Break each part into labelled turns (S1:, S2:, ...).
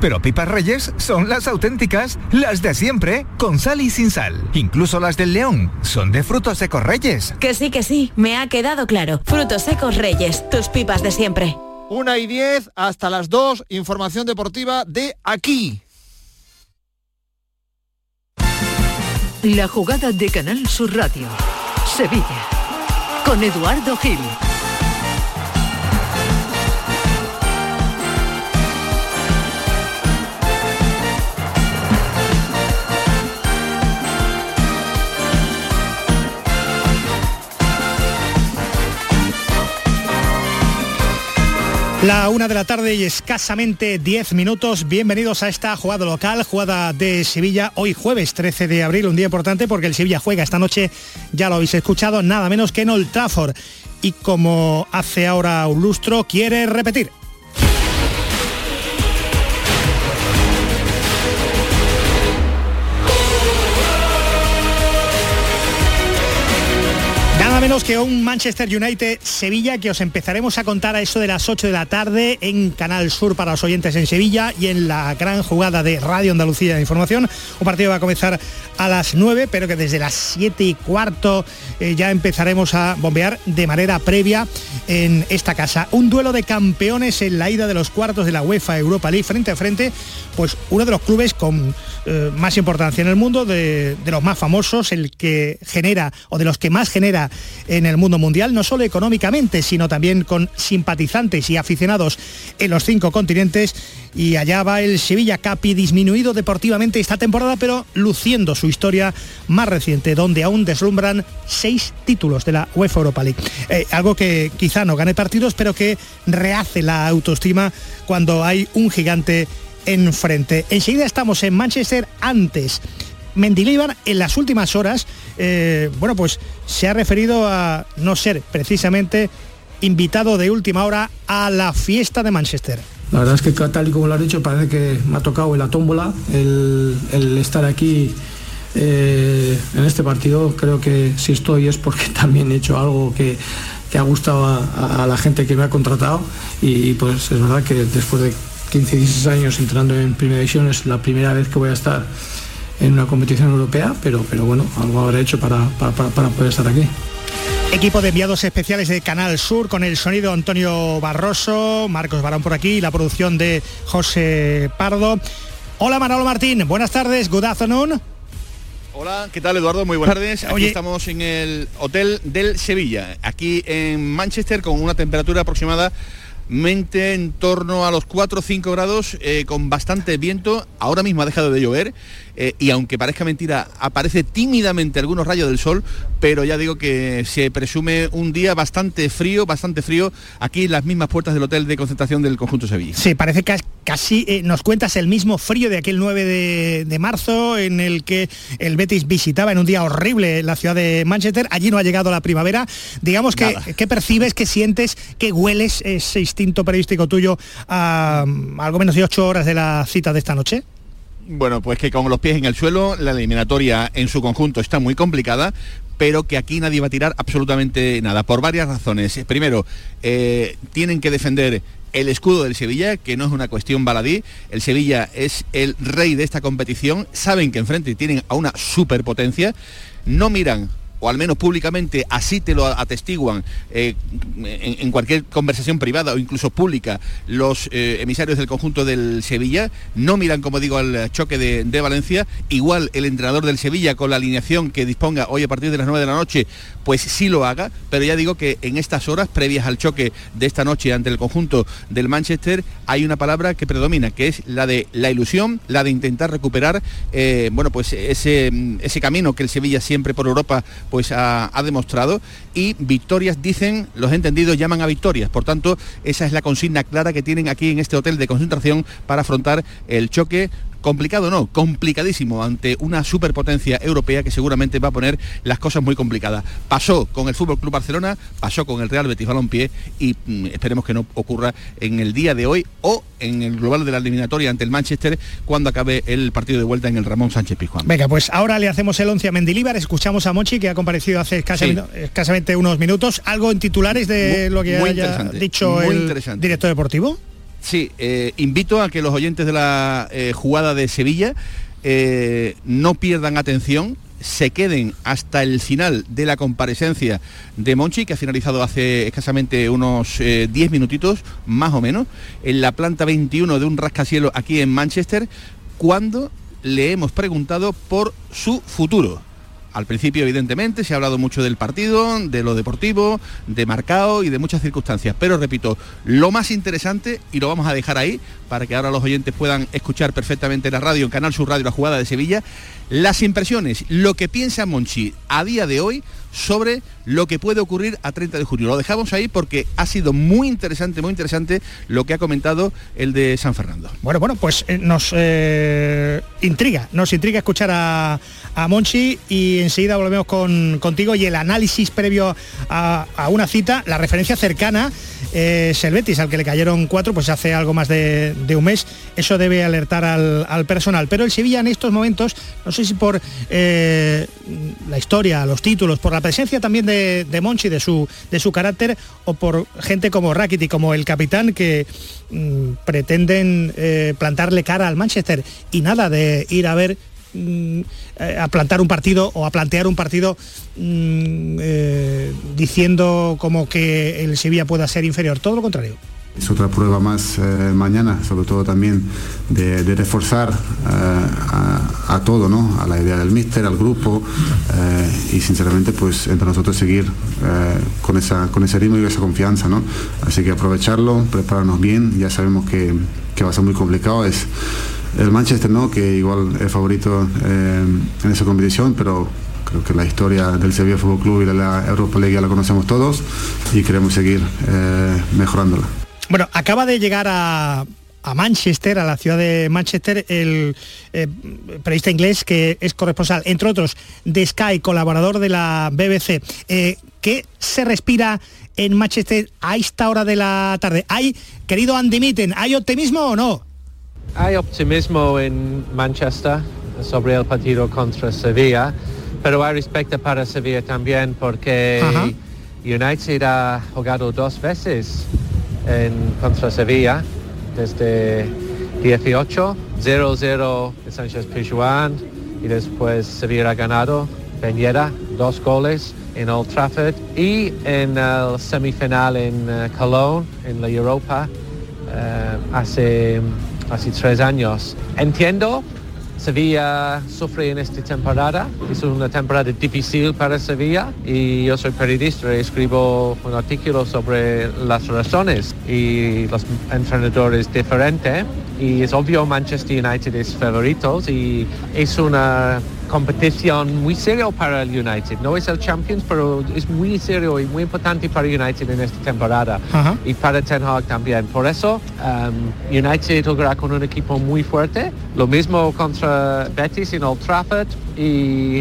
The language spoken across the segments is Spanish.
S1: pero pipas reyes son las auténticas, las de siempre, con sal y sin sal. Incluso las del león son de frutos secos reyes.
S2: Que sí, que sí, me ha quedado claro. Frutos secos reyes, tus pipas de siempre.
S3: Una y diez hasta las dos, información deportiva de aquí.
S4: La jugada de Canal Sur Radio. Sevilla. Con Eduardo Gil.
S5: La una de la tarde y escasamente 10 minutos. Bienvenidos a esta jugada local, jugada de Sevilla, hoy jueves 13 de abril, un día importante porque el Sevilla juega esta noche, ya lo habéis escuchado, nada menos que en Old. Y como hace ahora un lustro, quiere repetir. Menos que un Manchester United Sevilla que os empezaremos a contar a eso de las 8 de la tarde en Canal Sur para los oyentes en Sevilla y en la gran jugada de Radio Andalucía de Información. Un partido va a comenzar a las 9, pero que desde las 7 y cuarto eh, ya empezaremos a bombear de manera previa en esta casa. Un duelo de campeones en la ida de los cuartos de la UEFA Europa League frente a frente, pues uno de los clubes con eh, más importancia en el mundo, de, de los más famosos, el que genera o de los que más genera en el mundo mundial, no solo económicamente, sino también con simpatizantes y aficionados en los cinco continentes. Y allá va el Sevilla Capi, disminuido deportivamente esta temporada, pero luciendo su historia más reciente, donde aún deslumbran seis títulos de la UEFA Europa League. Eh, algo que quizá no gane partidos, pero que rehace la autoestima cuando hay un gigante enfrente. Enseguida estamos en Manchester antes. Mendilibar en las últimas horas, eh, bueno, pues se ha referido a no ser precisamente invitado de última hora a la fiesta de Manchester.
S6: La verdad es que tal y como lo has dicho, parece que me ha tocado en la tómbola el, estar aquí eh, en este partido. Creo que si estoy es porque también he hecho algo que, que ha gustado a, la gente que me ha contratado y pues es verdad que después de 15, 16 años entrando en Primera División es la primera vez que voy a estar en una competición europea, pero, pero bueno, algo habré hecho para, para, para poder estar aquí.
S5: Equipo de enviados especiales de Canal Sur con el sonido Antonio Barroso, Marcos Barón por aquí, la producción de José Pardo. Hola Manolo Martín, buenas tardes, good afternoon.
S7: Hola, ¿qué tal Eduardo? Muy buenas tardes. Aquí Oye. estamos en el Hotel del Sevilla, aquí en Manchester con una temperatura aproximada mente en torno a los 4 o 5 grados eh, con bastante viento. Ahora mismo ha dejado de llover eh, y aunque parezca mentira, aparece tímidamente algunos rayos del sol, pero ya digo que se presume un día bastante frío, bastante frío aquí en las mismas puertas del hotel de concentración del conjunto Sevilla.
S5: Sí, parece que casi eh, nos cuentas el mismo frío de aquel 9 de, de, marzo en el que el Betis visitaba en un día horrible la ciudad de Manchester. Allí no ha llegado la primavera. Digamos que, ¿qué percibes, qué sientes, qué hueles ese instinto periodístico tuyo a, a algo menos de ocho horas de la cita de esta noche?
S7: Bueno, pues que con los pies en el suelo, la eliminatoria en su conjunto está muy complicada, pero que aquí nadie va a tirar absolutamente nada, por varias razones. Primero, eh, tienen que defender el escudo del Sevilla, que no es una cuestión baladí. El Sevilla es el rey de esta competición. Saben que enfrente tienen a una superpotencia. No miran o al menos públicamente así te lo atestiguan eh, en, cualquier conversación privada o incluso pública los eh, emisarios del conjunto del Sevilla, no miran, como digo, al choque de, de, Valencia, igual el entrenador del Sevilla con la alineación que disponga hoy a partir de las 9 de la noche, pues sí lo haga, pero ya digo que en estas horas previas al choque de esta noche ante el conjunto del Manchester hay una palabra que predomina, que es la de la ilusión, la de intentar recuperar, eh, bueno, pues ese, ese camino que el Sevilla siempre por Europa pues ha, demostrado y victorias dicen, los entendidos llaman a victorias. Por tanto, esa es la consigna clara que tienen aquí en este hotel de concentración para afrontar el choque complicado no, complicadísimo ante una superpotencia europea que seguramente va a poner las cosas muy complicadas. Pasó con el Fútbol Club Barcelona, pasó con el Real Betis Balompié y mm, esperemos que no ocurra en el día de hoy o en el global de la eliminatoria ante el Manchester cuando acabe el partido de vuelta en el Ramón Sánchez Pizjuán.
S5: Venga, pues ahora le hacemos el 11 a Mendilíbar, escuchamos a Mochi que ha comparecido hace escasamente, sí. escasamente unos minutos, algo en titulares de
S7: muy,
S5: lo que haya dicho el director deportivo.
S7: Sí, eh, invito a que los oyentes de la eh, jugada de Sevilla eh, no pierdan atención, se queden hasta el final de la comparecencia de Monchi, que ha finalizado hace escasamente unos 10 minutitos, más o menos, en la planta 21 de un rascacielos aquí en Manchester, cuando le hemos preguntado por su futuro. Al principio, evidentemente, se ha hablado mucho del partido, de lo deportivo, de marcado y de muchas circunstancias. Pero repito, lo más interesante, y lo vamos a dejar ahí, para que ahora los oyentes puedan escuchar perfectamente la radio, en Canal Sur Radio, la jugada de Sevilla, las impresiones, lo que piensa Monchi a día de hoy sobre lo que puede ocurrir a 30 de junio. Lo dejamos ahí porque ha sido muy interesante, muy interesante lo que ha comentado el de San Fernando.
S5: Bueno, bueno, pues eh, nos eh, intriga, nos intriga escuchar a, Monchi y enseguida volvemos con, contigo y el análisis previo a, una cita, la referencia cercana eh, al que le cayeron cuatro, pues hace algo más de, un mes. Eso debe alertar al, personal. Pero el Sevilla en estos momentos, no sé si por la historia, los títulos, por la presencia también de de, Monchi, de su, de su carácter, o por gente como Rackety, como el capitán, que mm, pretenden eh, plantarle cara al Manchester y nada de ir a ver mm, eh, a plantar un partido o a plantear un partido mm, eh, diciendo como que el Sevilla pueda ser inferior, todo lo contrario.
S8: Es otra prueba más eh, mañana, sobre todo también de, reforzar a, todo, ¿no? a la idea del míster, al grupo y sinceramente pues entre nosotros seguir con, esa, con ese ritmo y esa confianza. ¿no? Así que aprovecharlo, prepararnos bien, ya sabemos que, va a ser muy complicado. Es el Manchester, ¿no? que igual es favorito en esa competición, pero creo que la historia del Sevilla Fútbol Club y de la Europa League ya la conocemos todos y queremos seguir mejorándola.
S5: Bueno, acaba de llegar a, Manchester, a la ciudad de Manchester, el eh, periodista inglés que es corresponsal, entre otros, de Sky, colaborador de la BBC. Eh, ¿Qué se respira en Manchester a esta hora de la tarde? ¿Hay, querido Andy Mitten, ¿hay optimismo o no?
S9: Hay optimismo en Manchester sobre el partido contra Sevilla, pero hay respeto para Sevilla también porque United ha jugado dos veces en contra Sevilla desde 18, 0-0 de Sánchez Pizjuán y después Sevilla ha ganado Peñera, dos goles en Old Trafford y en el semifinal en uh, Cologne, en la Europa, uh, hace, hace tres años. Entiendo Sevilla sufre en esta temporada. Es una temporada difícil para Sevilla y yo soy periodista y escribo un artículo sobre las razones y los entrenadores diferentes. Y es obvio Manchester United es favoritos y es una competición muy serio para el United. No es el Champions, pero es muy serio y muy importante para United en esta temporada y para Ten Hag también. Por eso um, United jugará con un equipo muy fuerte. Lo mismo contra Betis en Old Trafford y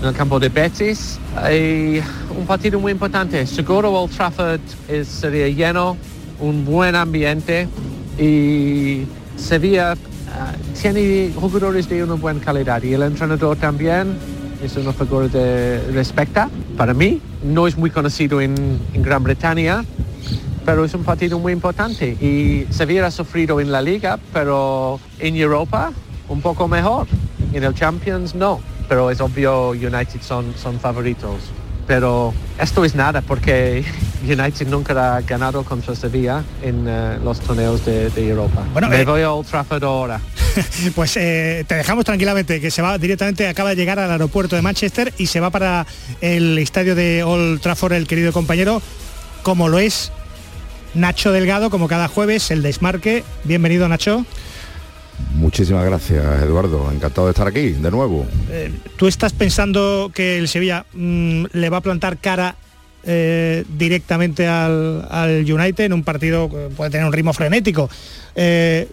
S9: en el campo de Betis. Hay un partido muy importante. Seguro Old Trafford es, sería lleno, un buen ambiente y Sevilla Ah, tiene jugadores de una buena calidad y el entrenador también es una figura de respecta. Para mí, no es muy conocido en, Gran Bretaña, pero es un partido muy importante y Sevilla ha sufrido en la liga, pero en Europa un poco mejor. En el Champions no, pero es obvio United son, son favoritos pero esto es nada porque United nunca ha ganado contra Sevilla en eh, los torneos de, Europa. Bueno, Me eh, voy a Old Trafford ahora.
S5: pues eh, te dejamos tranquilamente, que se va directamente, acaba de llegar al aeropuerto de Manchester y se va para el estadio de Old Trafford el querido compañero, como lo es Nacho Delgado, como cada jueves, el desmarque. Bienvenido Nacho.
S10: Muchísimas gracias, Eduardo. Encantado de estar aquí de nuevo.
S5: Eh, ¿Tú estás pensando que el Sevilla mm, le va a plantar cara eh, directamente al, United en un partido que puede tener un ritmo frenético? Eh,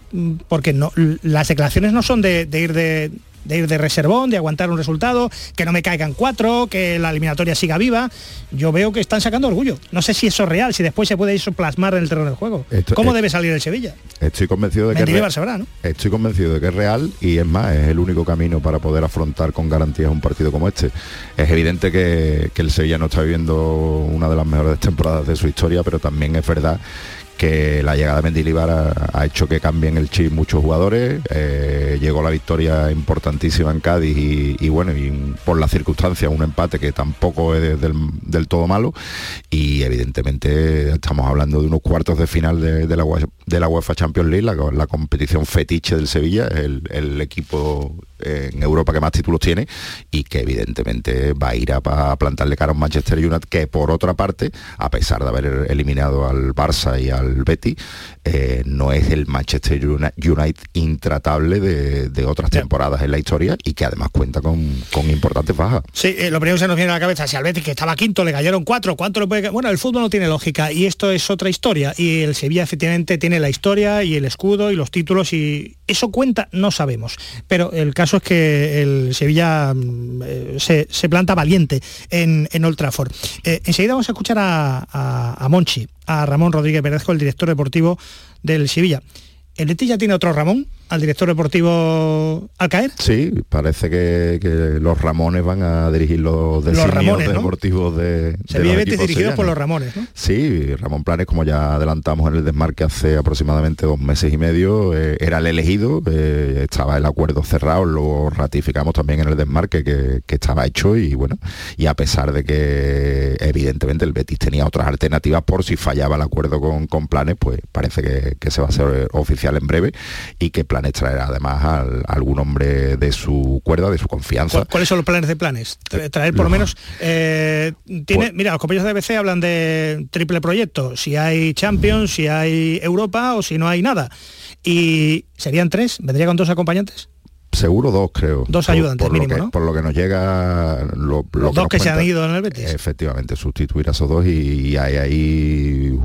S5: porque no, las declaraciones no son de ir de, de ir de reservón, de aguantar un resultado, que no me caigan cuatro, que la eliminatoria siga viva. Yo veo que están sacando orgullo. No sé si eso es real, si después se puede eso plasmar en el terreno del juego. ¿Cómo debe salir el Sevilla?
S10: Estoy convencido de que es real. Estoy convencido de que es real y es más, es el único camino para poder afrontar con garantías un partido como este. Es evidente que, que el Sevilla no está viviendo una de las mejores temporadas de su historia, pero también es verdad que la llegada de Mendilibar ha, hecho que cambien el chip muchos jugadores. Eh, llegó la victoria importantísima en Cádiz y, bueno, y por las circunstancias un empate que tampoco es del, todo malo. Y evidentemente estamos hablando de unos cuartos de final de, la, de la UEFA Champions League, la, competición fetiche del Sevilla, el, el equipo en Europa que más títulos tiene y que evidentemente va a ir a, plantarle cara a un Manchester United que por otra parte, a pesar de haber eliminado al Barça y al Betty, eh, no es el Manchester United intratable de, otras temporadas en la historia y que además cuenta con, importantes bajas.
S5: Sí, eh, lo primero que se nos viene a la cabeza, si al Betis que estaba quinto le cayeron cuatro, ¿cuánto le puede Bueno, el fútbol no tiene lógica y esto es otra historia y el Sevilla efectivamente tiene la historia y el escudo y los títulos y eso cuenta, no sabemos, pero el caso es que el Sevilla mm, eh, se, planta valiente en, en Old Trafford. Eh, enseguida vamos a escuchar a, Monchi, a Ramón Rodríguez Perezco, el director deportivo del Sevilla. ¿El Betis ya tiene otro Ramón? Al director deportivo al caer?
S10: Sí, parece que, los Ramones van a dirigir los, deportivos de,
S5: Se de dirigidos por los Ramones, ¿no?
S10: Sí, Ramón Planes, como ya adelantamos en el desmarque hace aproximadamente dos meses y medio, eh, era el elegido, eh, estaba el acuerdo cerrado, lo ratificamos también en el desmarque que, estaba hecho y bueno, y a pesar de que evidentemente el Betis tenía otras alternativas por si fallaba el acuerdo con, Planes, pues parece que, se va a hacer oficial en breve y que Planes planes traer además a, algún hombre de su cuerda, de su confianza.
S5: ¿Cuáles son los planes de planes? Traer por lo menos... Eh, tiene, pues- mira, los compañeros de BBC hablan de triple proyecto, si hay Champions, si hay Europa o si no hay nada. ¿Y serían tres? ¿Vendría con dos acompañantes?
S10: Seguro dos, creo.
S5: Dos ayudantes
S10: por,
S5: mínimo,
S10: lo que, Por lo que nos llega... Lo,
S5: Los dos que, se han ido en el Betis.
S10: Efectivamente, sustituir a esos dos y, hay ahí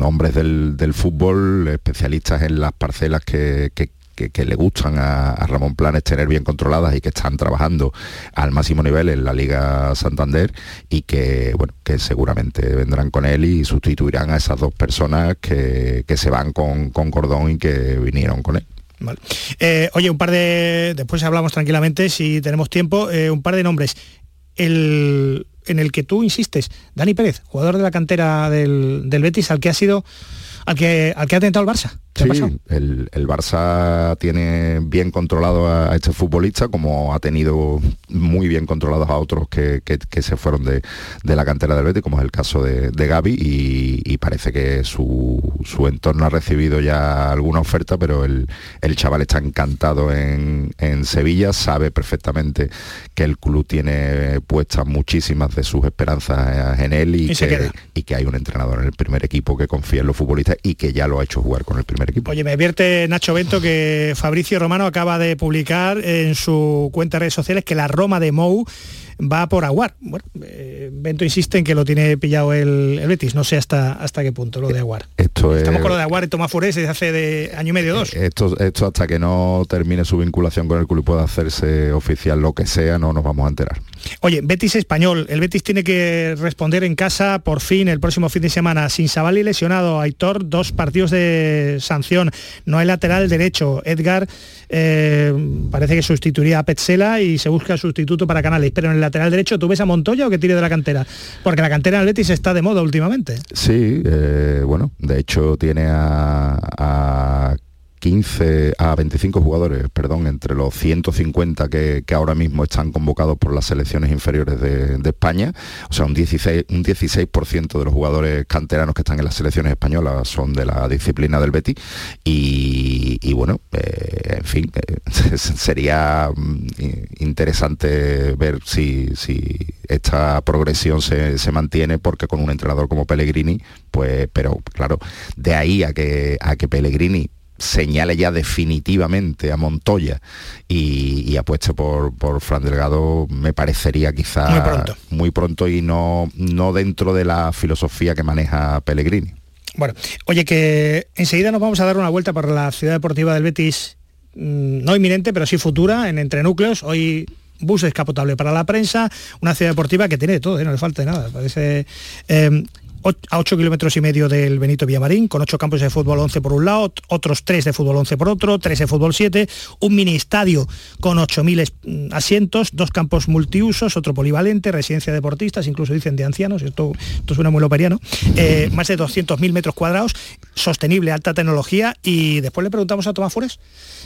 S10: hombres del, del, fútbol, especialistas en las parcelas que, que, le gustan a, Ramón Planes tener bien controladas y que están trabajando al máximo nivel en la Liga Santander y que, que seguramente vendrán con él y sustituirán a esas dos personas que, se van con, con Cordón y que vinieron con él.
S5: Eh, oye, un par de... Después hablamos tranquilamente, si tenemos tiempo, eh, un par de nombres. El, en el que tú insistes, Dani Pérez, jugador de la cantera del, del Betis, al que ha sido al que, al que ha tentado el Barça.
S10: Sí, el, el, Barça tiene bien controlado a, este futbolista, como ha tenido muy bien controlados a otros que, se fueron de, la cantera del Betis, como es el caso de, de Gaby, y, parece que su, entorno ha recibido ya alguna oferta, pero el, chaval está encantado en, Sevilla, sabe perfectamente que el club tiene puestas muchísimas de sus esperanzas en él y, que, y que hay un entrenador en el primer equipo que confía en los futbolistas y que ya lo ha hecho jugar con el primer equipo.
S5: Oye, me advierte Nacho Bento que Fabricio Romano acaba de publicar en su cuenta de redes sociales que la Roma de Mou va por Aguar. Bueno, eh, Bento insiste en que lo tiene pillado el, Betis, no sé hasta hasta qué punto lo de Aguar.
S10: Esto
S5: Estamos con lo de Aguar y Tomás Fures desde hace de año y medio dos.
S10: Esto, esto hasta que no termine su vinculación con el club y pueda hacerse oficial lo que sea, no nos vamos a enterar.
S5: Oye, Betis español, el Betis tiene que responder en casa por fin el próximo fin de semana sin y lesionado, Aitor dos partidos de sanción, no hay lateral derecho, Edgar eh, parece que sustituiría a Petzela y se busca sustituto para Canales, pero en el lateral derecho tú ves a Montoya o que tire de la cantera, porque la cantera en Betis está de moda últimamente.
S10: Sí, eh, bueno, de hecho tiene a 15 a 25 jugadores, perdón, entre los 150 que, ahora mismo están convocados por las selecciones inferiores de, España, o sea, un 16%, un 16 de los jugadores canteranos que están en las selecciones españolas son de la disciplina del Betis. Y, bueno, eh, en fin, eh, sería mm, interesante ver si, esta progresión se, se mantiene porque con un entrenador como Pellegrini, pues, pero claro, de ahí a que, a que Pellegrini señale ya definitivamente a Montoya y, apueste por, por Fran Delgado, me parecería quizá muy pronto, y no, no dentro de la filosofía que maneja Pellegrini.
S5: Bueno, oye, que enseguida nos vamos a dar una vuelta por la ciudad deportiva del Betis, mm, no inminente, pero sí futura, en Entre Núcleos. Hoy bus escapotable para la prensa, una ciudad deportiva que tiene de todo, ¿eh? no le falta nada. Parece, eh, a 8 kilómetros y medio del Benito Villamarín, con 8 campos de fútbol 11 por un lado, otros 3 de fútbol 11 por otro, 3 de fútbol 7, un mini estadio con 8.000 mm, asientos, dos campos multiusos, otro polivalente, residencia de deportistas, incluso dicen de ancianos, esto, esto suena muy loperiano, eh, más de 200.000 metros cuadrados, sostenible, alta tecnología, y después le preguntamos a Tomás Fures,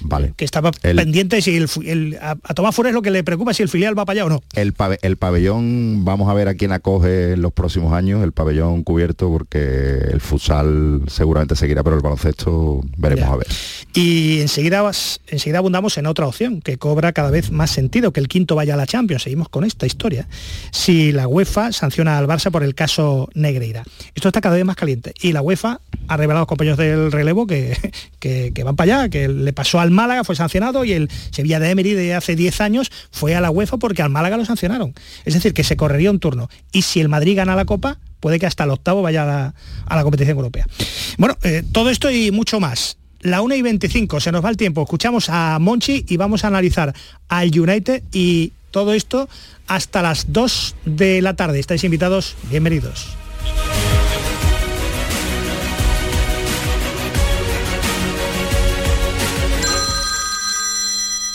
S10: vale.
S5: que estaba pendiente si el, a, Tomás Fures lo que le preocupa si el filial va para allá o no.
S10: El, el pabellón, vamos a ver a quién acoge en los próximos años, el pabellón cubierto, porque el futsal seguramente seguirá, pero el baloncesto veremos a ver.
S5: Y enseguida, enseguida abundamos en otra opción, que cobra cada vez más sentido, que el quinto vaya a la Champions. Seguimos con esta historia. Si la UEFA sanciona al Barça por el caso Negreira. Esto está cada vez más caliente. Y la UEFA ha revelado a los compañeros del relevo que, que, van para allá, que le pasó al Málaga, fue sancionado, y el Sevilla de Emery de hace 10 años fue a la UEFA porque al Málaga lo sancionaron. Es decir, que se correría un turno. Y si el Madrid gana la Copa, puede que hasta el octavo vaya a la, competición europea. Bueno, eh, todo esto y mucho más. La 1 y 25, se nos va el tiempo. Escuchamos a Monchi y vamos a analizar al United y todo esto hasta las 2 de la tarde. Estáis invitados, bienvenidos.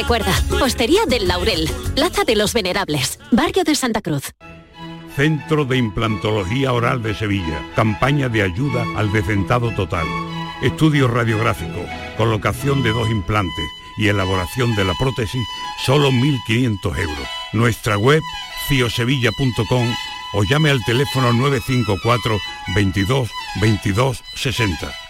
S2: Recuerda, Postería del Laurel, Plaza de los Venerables, Barrio de Santa Cruz.
S11: Centro de Implantología Oral de Sevilla. Campaña de ayuda al decentado total. Estudio radiográfico, colocación de dos implantes y elaboración de la prótesis, solo 1.500 euros. Nuestra web, ciosevilla.com o llame al teléfono 954 22 22 60.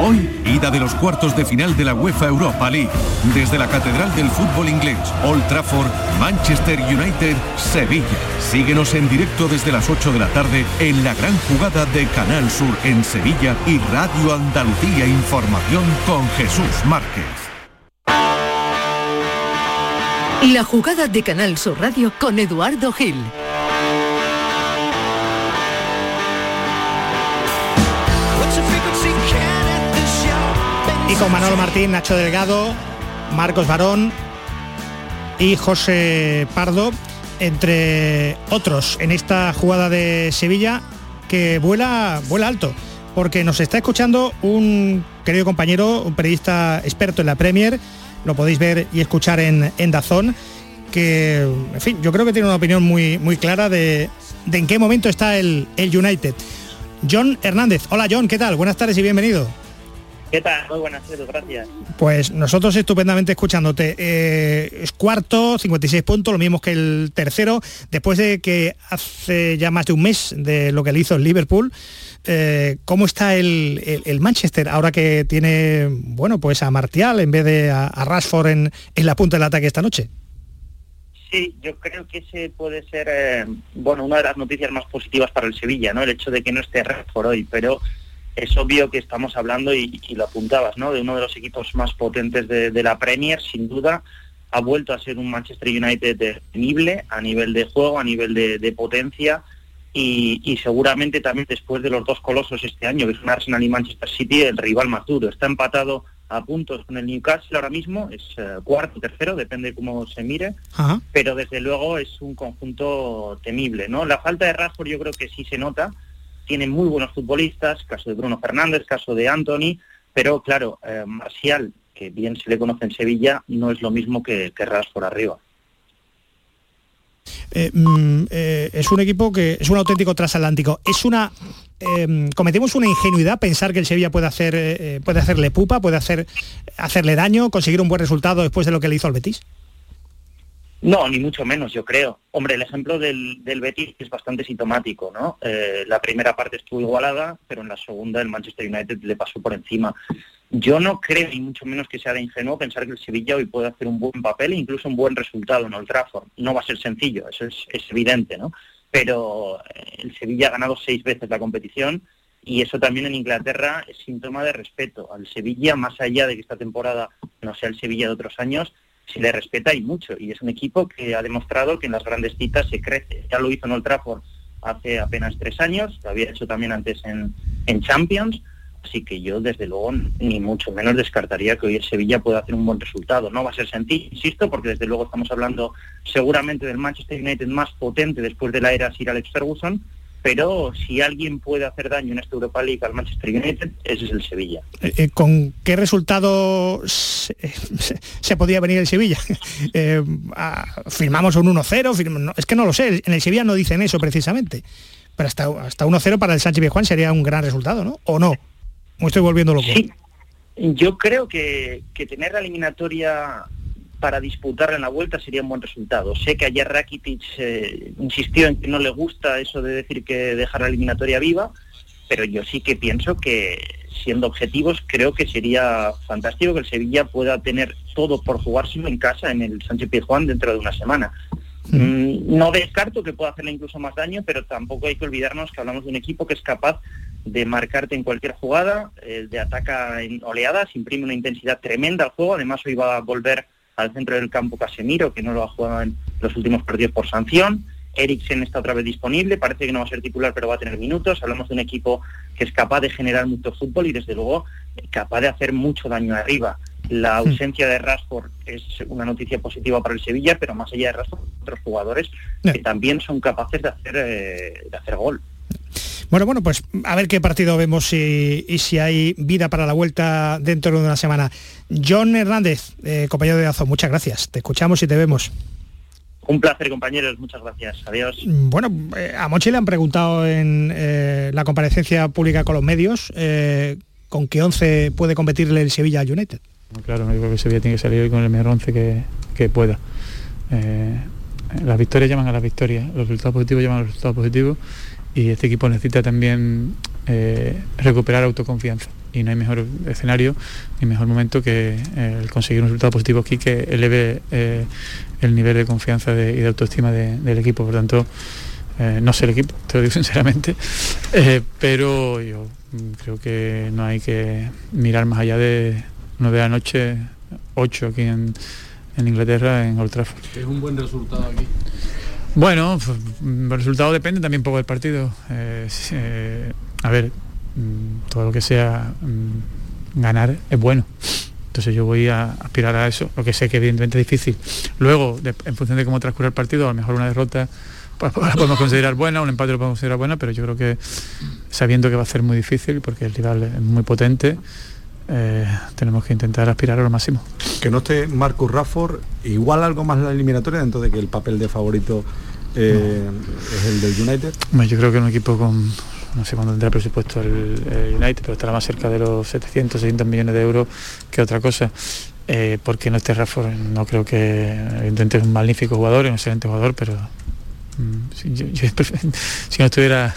S12: Hoy, ida de los cuartos de final de la UEFA Europa League. Desde la Catedral del Fútbol Inglés, Old Trafford, Manchester United, Sevilla. Síguenos en directo desde las 8 de la tarde en la gran jugada de Canal Sur en Sevilla y Radio Andalucía Información con Jesús Márquez.
S4: La jugada de Canal Sur Radio con Eduardo Gil.
S5: Y con Manolo Martín, Nacho Delgado, Marcos Barón y José Pardo, entre otros, en esta jugada de Sevilla que vuela, vuela alto, porque nos está escuchando un querido compañero, un periodista experto en la Premier, lo podéis ver y escuchar en, en Dazón, que, en fin, yo creo que tiene una opinión muy, muy clara de, de en qué momento está el, el United. John Hernández. Hola John, ¿qué tal? Buenas tardes y bienvenido.
S13: ¿Qué tal? Muy buenas tardes, gracias.
S5: Pues nosotros estupendamente escuchándote. Eh, es cuarto, 56 puntos, lo mismo que el tercero, después de que hace ya más de un mes de lo que le hizo el Liverpool. Eh, ¿Cómo está el, Manchester ahora que tiene, bueno, pues a Martial en vez de a, Rashford en, la punta del ataque esta noche?
S13: Sí, yo creo que ese puede ser, eh, bueno, una de las noticias más positivas para el Sevilla, ¿no? El hecho de que no esté Rashford hoy, pero es obvio que estamos hablando, y, lo apuntabas, ¿no? de uno de los equipos más potentes de, la Premier, sin duda, ha vuelto a ser un Manchester United temible a nivel de juego, a nivel de, potencia, y, seguramente también después de los dos colosos este año, que son Arsenal y Manchester City, el rival más duro. Está empatado a puntos con el Newcastle ahora mismo, es eh, cuarto, tercero, depende cómo se mire, pero desde luego es un conjunto temible, ¿no? La falta de Rashford yo creo que sí se nota, tiene muy buenos futbolistas, caso de Bruno Fernández, caso de Anthony, pero claro, eh, Marcial, que bien se le conoce en Sevilla, no es lo mismo que, que Rashford arriba.
S5: Eh, mm, es un equipo que es un auténtico transatlántico. Es una Em, cometemos una ingenuidad pensar que el Sevilla puede hacer eh, eh, puede hacerle pupa, puede hacer hacerle daño, conseguir un buen resultado después de lo que le hizo al Betis.
S13: No, ni mucho menos, yo creo. Hombre, el ejemplo del, Betis es bastante sintomático, ¿no? Eh, la primera parte estuvo igualada, pero en la segunda el Manchester United le pasó por encima. Yo no creo, ni mucho menos que sea de ingenuo, pensar que el Sevilla hoy puede hacer un buen papel e incluso un buen resultado en Old Trafford. No va a ser sencillo, eso es, es evidente, ¿no? pero eh, el Sevilla ha ganado seis veces la competición y eso también en Inglaterra es síntoma de respeto. Al Sevilla, más allá de que esta temporada no sea el Sevilla de otros años, se le respeta y mucho. Y es un equipo que ha demostrado que en las grandes citas se crece. Ya lo hizo en Old Trafford hace apenas tres años, lo había hecho también antes en, en Champions, Así que yo, desde luego, ni mucho menos descartaría que hoy el Sevilla pueda hacer un buen resultado. No va a ser sencillo, insisto, porque desde luego estamos hablando seguramente del Manchester United más potente después de la era Sir Alex Ferguson, pero si alguien puede hacer daño en esta Europa League al Manchester United, ese es el Sevilla.
S5: Eh, eh, ¿Con qué resultado se, podía venir el Sevilla? Eh, ¿Firmamos un 1-0? es que no lo sé, en el Sevilla no dicen eso precisamente, pero hasta, hasta 1-0 para el Sánchez Juan sería un gran resultado, ¿no? ¿O no? ¿O estoy volviendo loco?
S13: Sí. Yo creo que, tener la eliminatoria para disputarla en la vuelta sería un buen resultado. Sé que ayer Rakitic eh, insistió en que no le gusta eso de decir que dejar la eliminatoria viva, pero yo sí que pienso que, siendo objetivos, creo que sería fantástico que el Sevilla pueda tener todo por jugárselo en casa en el Sánchez Pizjuán dentro de una semana. Mm, no descarto que pueda hacerle incluso más daño, pero tampoco hay que olvidarnos que hablamos de un equipo que es capaz de marcarte en cualquier jugada, eh, de ataca en oleadas, imprime una intensidad tremenda al juego, además hoy va a volver al centro del campo Casemiro, que no lo ha jugado en los últimos partidos por sanción, Eriksen está otra vez disponible, parece que no va a ser titular, pero va a tener minutos, hablamos de un equipo que es capaz de generar mucho fútbol y desde luego capaz de hacer mucho daño arriba. La ausencia de Rashford es una noticia positiva para el Sevilla, pero más allá de Rashford, otros jugadores que también son capaces de hacer, eh, de hacer gol.
S5: Bueno, bueno, pues a ver qué partido vemos y, si hay vida para la vuelta dentro de una semana. John Hernández, eh, compañero de Azo, muchas gracias. Te escuchamos y te vemos.
S13: Un placer, compañeros. Muchas gracias. Adiós.
S5: Bueno, eh, a Mochi le han preguntado en eh, la comparecencia pública con los medios con qué 11 puede competirle el Sevilla United.
S14: Claro, yo creo que Sevilla tiene que salir hoy con el mejor 11 que, que pueda. las victorias llaman a las victorias, los resultados positivos llaman a los resultados positivos y este equipo necesita también eh, recuperar autoconfianza y no hay mejor escenario ni mejor momento que eh, el conseguir un resultado positivo aquí que eleve eh, el nivel de confianza y de autoestima del equipo. Por tanto, no sé el equipo, te lo digo sinceramente, pero yo creo que no hay que mirar más allá de 9 de la noche, 8 aquí en, en Inglaterra, en Old Trafford.
S15: Es un buen resultado aquí.
S14: Bueno, el resultado depende también un poco del partido. Eh, eh, a ver, mm, todo lo que sea mm, ganar es bueno. Entonces yo voy a aspirar a eso, lo que sé que evidentemente es difícil. Luego, en función de cómo transcurre el partido, a lo mejor una derrota pues, la podemos considerar buena, un empate lo podemos considerar buena, pero yo creo que sabiendo que va a ser muy difícil, porque el rival es muy potente, eh, tenemos que intentar aspirar a lo máximo.
S15: Que no esté Marcus Rafford, igual algo más la eliminatoria dentro de que el papel de favorito eh, es el del United.
S14: yo creo que un equipo con, no sé cuándo tendrá presupuesto el, United, pero estará más cerca de los 700, 600 millones de euros que otra cosa. Eh, porque no esté Rafford, no creo que evidentemente es un magnífico jugador, un excelente jugador, pero mm, si, no estuviera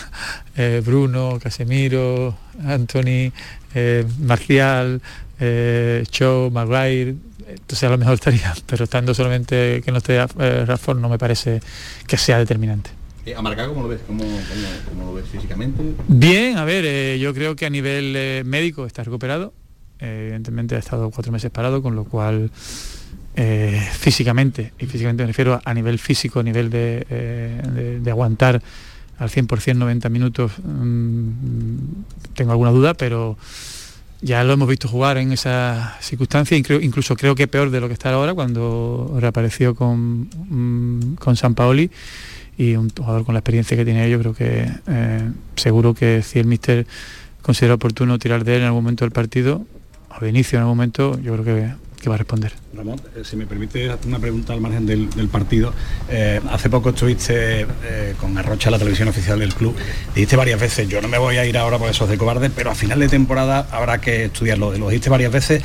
S14: Bruno, Casemiro, Anthony, eh, Marcial, eh, Show, Maguire, entonces a lo mejor estaría, pero estando solamente que no esté eh, Rafford no me parece que sea determinante.
S7: Eh, ¿A marcar cómo lo ves? ¿Cómo, lo ves físicamente?
S14: Bien, a ver, yo creo que a nivel médico está recuperado. evidentemente ha estado cuatro meses parado, con lo cual físicamente, y físicamente me refiero a, nivel físico, a nivel de, aguantar al 100% 90 minutos, mm, tengo alguna duda, pero ya lo hemos visto jugar en esa circunstancia, incluso creo que peor de lo que está ahora cuando reapareció con, mm, con San Paoli. Y un jugador con la experiencia que tiene yo creo que eh, seguro que si el míster considera oportuno tirar de él en algún momento del partido, o de inicio en algún momento, yo creo que, que va a responder.
S16: Ramón, eh, si me permite hacer una pregunta al margen del, partido. Eh, hace poco estuviste con Arrocha, la televisión oficial del club. Dijiste varias veces, yo no me voy a ir ahora porque sos de cobarde, pero a final de temporada habrá que estudiarlo. Lo dijiste varias veces.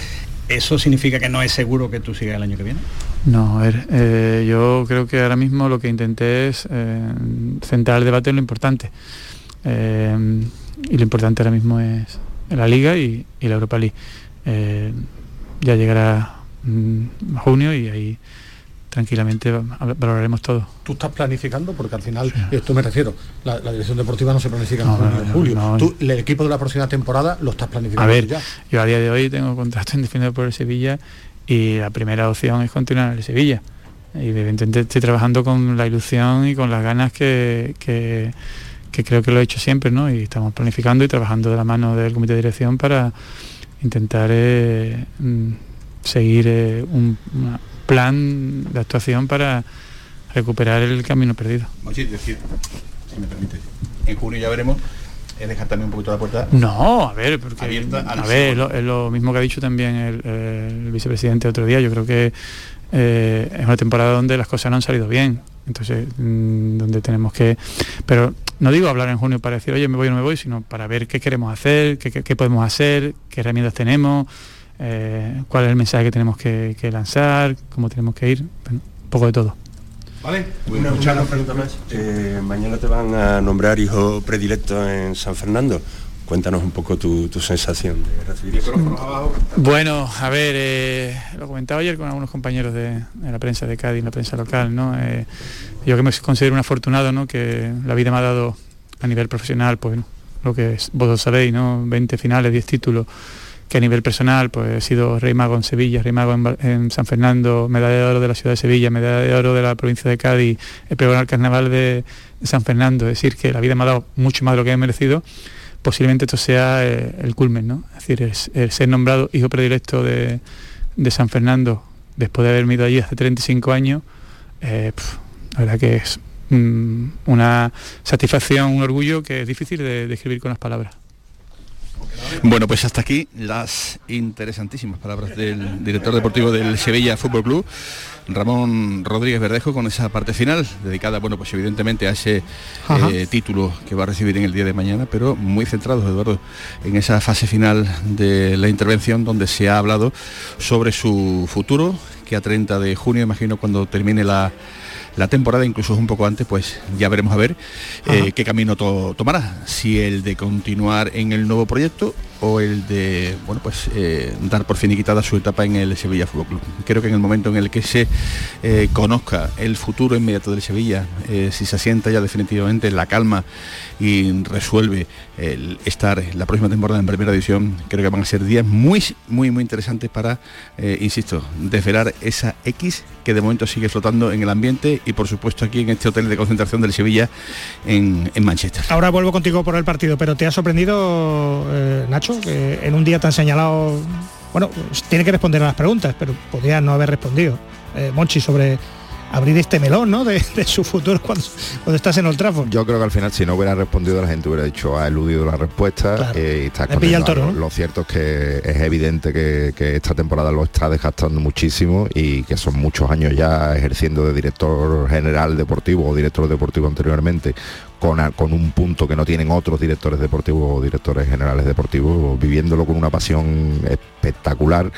S16: ¿Eso significa que no es seguro que tú sigas el año que viene?
S14: No, a ver, eh, yo creo que ahora mismo lo que intenté es eh, centrar el debate en lo importante. Eh, y lo importante ahora mismo es la Liga y, la Europa League. Ya llegará mm, junio y ahí tranquilamente valoraremos todo.
S3: ¿Tú estás planificando? Porque al final, esto me refiero, la, dirección deportiva no se planifica en julio. ¿Tú, el equipo de la próxima temporada lo estás planificando
S14: a ver, ya? Yo a día de hoy tengo contrato indefinido por el Sevilla y la primera opción es continuar en el Sevilla. Y evidentemente estoy trabajando con la ilusión y con las ganas que, que, creo que lo he hecho siempre, ¿no? Y estamos planificando y trabajando de la mano del comité de dirección para intentar eh, mm, seguir eh, un plan de actuación para recuperar el camino perdido.
S7: decir, si me permite, en junio ya veremos es dejar también un poquito la puerta
S14: no a ver porque a, ver es lo, mismo que ha dicho también el, vicepresidente otro día. Yo creo que eh, es una temporada donde las cosas no han salido bien entonces mm, donde tenemos que pero no digo hablar en junio para decir oye me voy o no me voy sino para ver qué queremos hacer qué, podemos hacer qué herramientas tenemos eh, cuál es el mensaje que tenemos que, lanzar cómo tenemos que ir un poco de todo
S16: Vale,
S17: una, pregunta más. Eh, mañana te van a nombrar hijo predilecto en San Fernando. Cuéntanos un poco tu, sensación de recibir eso.
S14: Bueno, a ver, eh, lo comentaba ayer con algunos compañeros de, la prensa de Cádiz, la prensa local, ¿no? Eh, yo que me considero un afortunado, ¿no? Que la vida me ha dado a nivel profesional, pues lo que vos sabéis, ¿no? 20 finales, 10 títulos que a nivel personal pues he sido rey mago en Sevilla, rey mago en, San Fernando, medalla de oro de la ciudad de Sevilla, medalla de oro de la provincia de Cádiz, el carnaval de, San Fernando, es decir, que la vida me ha dado mucho más de lo que he merecido, posiblemente esto sea eh, el culmen, ¿no? Es decir, el ser nombrado hijo predilecto de, San Fernando después de haberme ido allí hace 35 años, eh, la verdad que es una satisfacción, un orgullo que es difícil de describir con las palabras.
S7: Bueno, pues hasta aquí las interesantísimas palabras del director deportivo del Sevilla Fútbol Club. Ramón Rodríguez Verdejo con esa parte final dedicada, bueno, pues evidentemente a ese eh, título que va a recibir en el día de mañana, pero muy centrados, Eduardo, en esa fase final de la intervención donde se ha hablado sobre su futuro, que a 30 de junio, imagino, cuando termine la la temporada, incluso un poco antes, pues ya veremos a ver eh, qué camino tomará, si el de continuar en el nuevo proyecto o el de bueno pues eh, dar por finiquitada su etapa en el Sevilla Fútbol Club. Creo que en el momento en el que se eh, conozca el futuro inmediato del Sevilla, si se asienta ya definitivamente la calma y resuelve el estar la próxima temporada en primera división, creo que van a ser días muy muy muy interesantes para, insisto, desvelar esa X que de momento sigue flotando en el ambiente y por supuesto aquí en este hotel de concentración del Sevilla en, Manchester.
S5: Ahora vuelvo contigo por el partido, pero ¿te ha sorprendido, eh, Que en un día tan señalado, bueno, tiene que responder a las preguntas, pero podría no haber respondido, eh, Monchi, sobre abrir este melón ¿no? de, su futuro cuando, cuando, estás en Old Trafford.
S10: Yo creo que al final si no hubiera respondido la gente hubiera dicho ha eludido la respuesta eh, y está
S5: el toro,
S10: Lo cierto es que es evidente que, que, esta temporada lo está desgastando muchísimo y que son muchos años ya ejerciendo de director general deportivo o director deportivo anteriormente con, un punto que no tienen otros directores deportivos o directores generales deportivos, viviéndolo con una pasión espectacular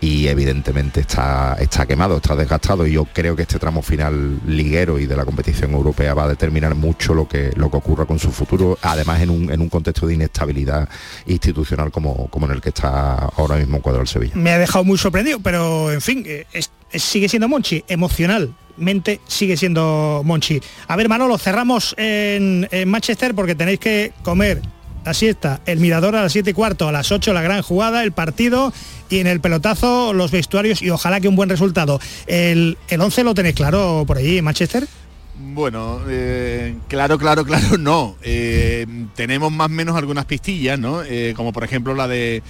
S10: y evidentemente está, está quemado, está desgastado y yo creo que este tramo final liguero y de la competición europea va a determinar mucho lo que, lo que ocurra con su futuro, además en un, en un contexto de inestabilidad institucional como, como en el que está ahora mismo en cuadro del Sevilla.
S5: Me ha dejado muy sorprendido, pero en fin, sigue siendo Monchi, emocional, mente sigue siendo Monchi. A ver, Manolo, cerramos en, Manchester porque tenéis que comer la siesta, el mirador a las 7 y cuarto, a las 8 la gran jugada, el partido y en el pelotazo los vestuarios y ojalá que un buen resultado. ¿El, el 11 lo tenéis claro por allí en Manchester?
S7: Bueno, eh, claro, claro, claro, no. Eh, tenemos más o menos algunas pistillas, ¿no? Eh, como por ejemplo la de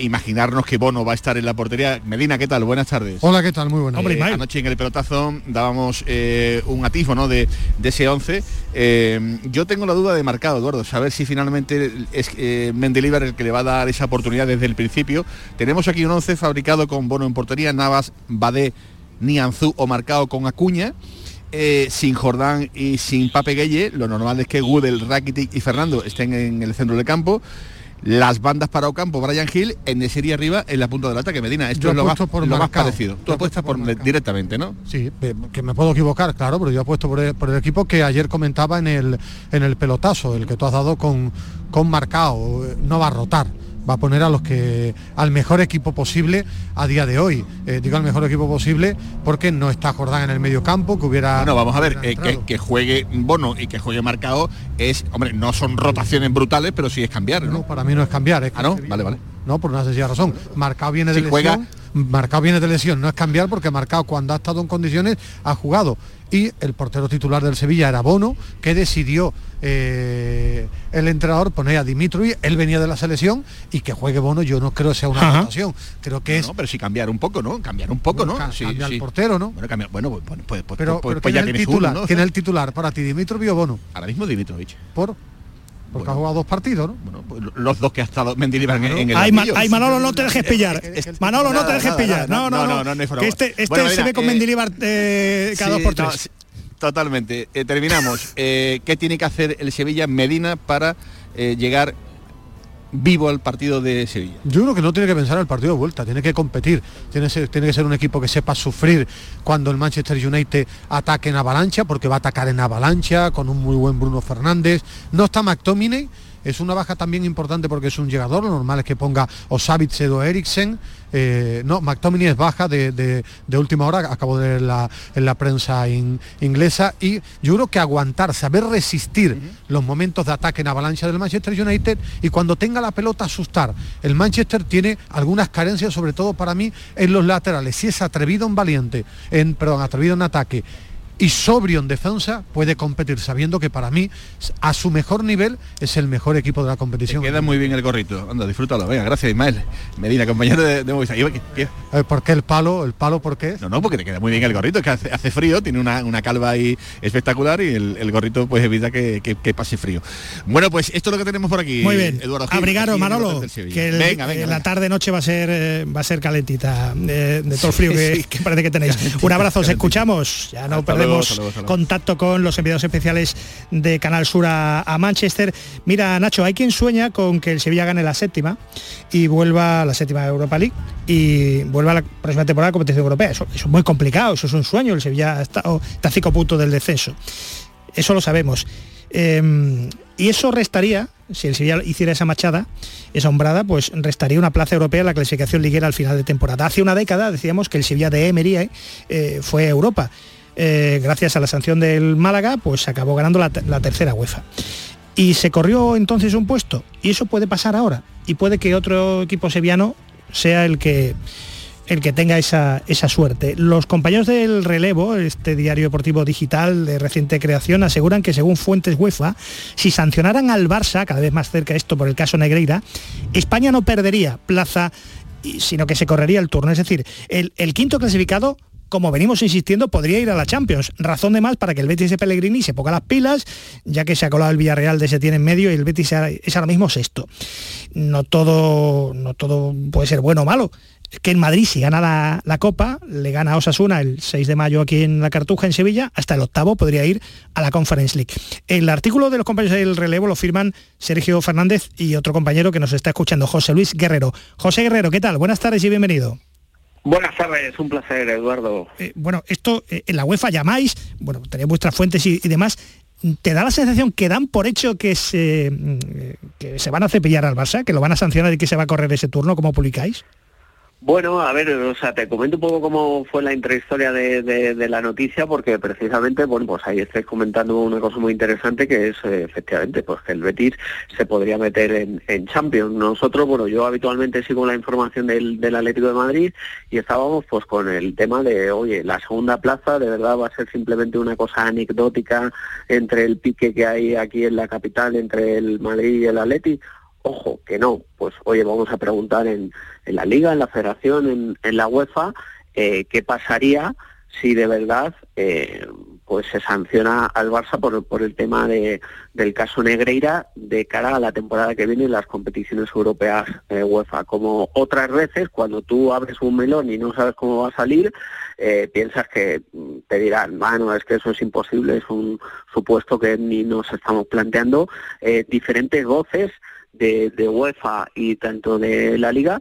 S7: imaginarnos que Bono va a estar en la portería. Medina, ¿qué tal? Buenas tardes.
S3: Hola, ¿qué tal? Muy buenas.
S7: Hombre, anoche en el pelotazo dábamos un atisbo, ¿no? De, ese 11. yo tengo la duda de marcado, Eduardo, saber si finalmente es Mendelibar el que le va a dar esa oportunidad desde el principio. Tenemos aquí un 11 fabricado con Bono en portería, Navas, Badé, Nianzú o marcado con Acuña. Eh, sin Jordán y sin Pape Gueye, lo normal es que Gudel, Rakitic y Fernando estén en el centro del campo. Las bandas para Ocampo, Brian Hill, en serie arriba en la punta del ataque. Medina, esto es lo, más, por lo más, parecido. Tú apuestas por, directamente, ¿no?
S3: Sí, que me puedo equivocar, claro, pero yo apuesto por el, por el equipo que ayer comentaba en el, en el pelotazo, el que tú has dado con, con marcado. No va a rotar va a poner a los que al mejor equipo posible a día de hoy. Eh, digo al mejor equipo posible porque no está Jordán en el medio campo, que hubiera.
S7: No, vamos a ver, eh, que, juegue Bono y que juegue marcado es, hombre, no son rotaciones brutales, pero sí es cambiar. No,
S3: para mí no es cambiar. Es
S7: ah, no, vale, vale.
S3: No, por una sencilla razón. Marcado viene de lesión. Marcado viene de lesión, no es cambiar porque Marcado cuando ha estado en condiciones ha jugado y el portero titular del Sevilla era Bono, que decidió eh, el entrenador poner a Dimitri, él venía de la selección y que juegue Bono yo no creo sea una rotación, creo que es...
S7: No, pero sí cambiar un poco, ¿no? Cambiar un poco, ¿no?
S3: sí, el portero, ¿no?
S7: Bueno, bueno pues, pues, pues,
S3: pero, pues, pues ya el titular, uno, ¿quién es el titular para ti, Dimitri o Bono?
S7: Ahora mismo Dimitrovich.
S3: ¿Por? Porque ha jugado dos partidos, ¿no?
S7: Bueno, pues los dos que ha estado Mendilibar en, el
S5: ay, Manolo, no te dejes pillar. Manolo, no te dejes pillar. No, no, no. no, que este, este se ve con eh, eh, cada dos por tres.
S7: totalmente. Eh, terminamos. Eh, ¿Qué tiene que hacer el Sevilla Medina para llegar vivo al partido de Sevilla.
S3: Yo creo que no tiene que pensar el partido de vuelta, tiene que competir, tiene, tiene que ser un equipo que sepa sufrir cuando el Manchester United ataque en avalancha, porque va a atacar en avalancha con un muy buen Bruno Fernández. No está McTominay, es una baja también importante porque es un llegador, lo normal es que ponga o o Eriksen. Eh, no, McTominay es baja de, última hora, acabo de leer en la prensa inglesa, y yo creo que aguantar, saber resistir los momentos de ataque en avalancha del Manchester United y cuando tenga la pelota asustar. El Manchester tiene algunas carencias, sobre todo para mí, en los laterales. Si es atrevido en valiente, en, perdón, atrevido en ataque y sobrio en defensa puede competir sabiendo que para mí a su mejor nivel es el mejor equipo de la competición.
S7: queda muy bien el gorrito. Anda, disfrútalo. Venga, gracias Ismael. Medina, compañero de, de Movistar.
S3: ¿Qué, eh, ¿Por qué el palo? ¿El palo por qué?
S7: No, no, porque te queda muy bien el gorrito, que hace, frío, tiene una, calva ahí espectacular y el, gorrito pues evita que, pase frío. Bueno, pues esto es lo que tenemos por aquí.
S5: Muy bien. Eduardo Abrigaros, Manolo, que la tarde noche va a ser eh, va a ser calentita de, todo el frío que, parece que tenéis. Un abrazo, os escuchamos. Ya no perdemos contacto con los enviados especiales de Canal Sur a, Manchester. Mira, Nacho, hay quien sueña con que el Sevilla gane la séptima y vuelva a la séptima de Europa League y vuelva a la próxima temporada de competición europea. Eso, es muy complicado, eso es un sueño. El Sevilla está, está a cinco puntos del descenso. Eso lo sabemos. Em, y eso restaría, si el Sevilla hiciera esa machada, esa hombrada, pues restaría una plaza europea en la clasificación liguera al final de temporada. Hace una década decíamos que el Sevilla de Emery eh, fue Europa. Eh, gracias a la sanción del Málaga, pues acabó ganando la, tercera UEFA. Y se corrió entonces un puesto, y eso puede pasar ahora, y puede que otro equipo sevillano sea el que el que tenga esa, esa, suerte. Los compañeros del relevo, este diario deportivo digital de reciente creación, aseguran que según fuentes UEFA, si sancionaran al Barça, cada vez más cerca esto por el caso Negreira, España no perdería plaza, sino que se correría el turno. Es decir, el quinto clasificado como venimos insistiendo, podría ir a la Champions. Razón de más para que el Betis de Pellegrini se ponga las pilas, ya que se ha colado el Villarreal de tiene en medio y el Betis es ahora mismo sexto. No todo, no todo puede ser bueno o malo. Es que en Madrid si gana la, Copa, le gana a Osasuna el 6 de mayo aquí en la Cartuja, en Sevilla, hasta el octavo podría ir a la Conference League. El artículo de los compañeros del relevo lo firman Sergio Fernández y otro compañero que nos está escuchando, José Luis Guerrero. José Guerrero, ¿qué tal? Buenas tardes y bienvenido.
S18: Buenas tardes, un placer, Eduardo.
S5: Eh, bueno, esto eh, en la UEFA llamáis, bueno, tenéis vuestras fuentes y, demás. ¿Te da la sensación que dan por hecho que se, mm, que se van a cepillar al Barça, que lo van a sancionar y que se va a correr ese turno como publicáis?
S18: Bueno, a ver, o sea, te comento un poco cómo fue la intrahistoria de, de, la noticia, porque precisamente, bueno, pues ahí estáis comentando una cosa muy interesante que es eh, efectivamente, pues que el Betis se podría meter en, en, Champions. Nosotros, bueno, yo habitualmente sigo la información del, del Atlético de Madrid y estábamos pues con el tema de, oye, la segunda plaza de verdad va a ser simplemente una cosa anecdótica entre el pique que hay aquí en la capital entre el Madrid y el Atlético Ojo, que no, pues oye, vamos a preguntar en, la Liga, en la Federación, en, la UEFA, eh, qué pasaría si de verdad eh, pues se sanciona al Barça por, el tema de, del caso Negreira de cara a la temporada que viene en las competiciones europeas eh, UEFA. Como otras veces, cuando tú abres un melón y no sabes cómo va a salir, piensas que mm, te dirán, bueno, es que eso es imposible, es un supuesto que ni nos estamos planteando. diferentes voces de, UEFA y tanto de la Liga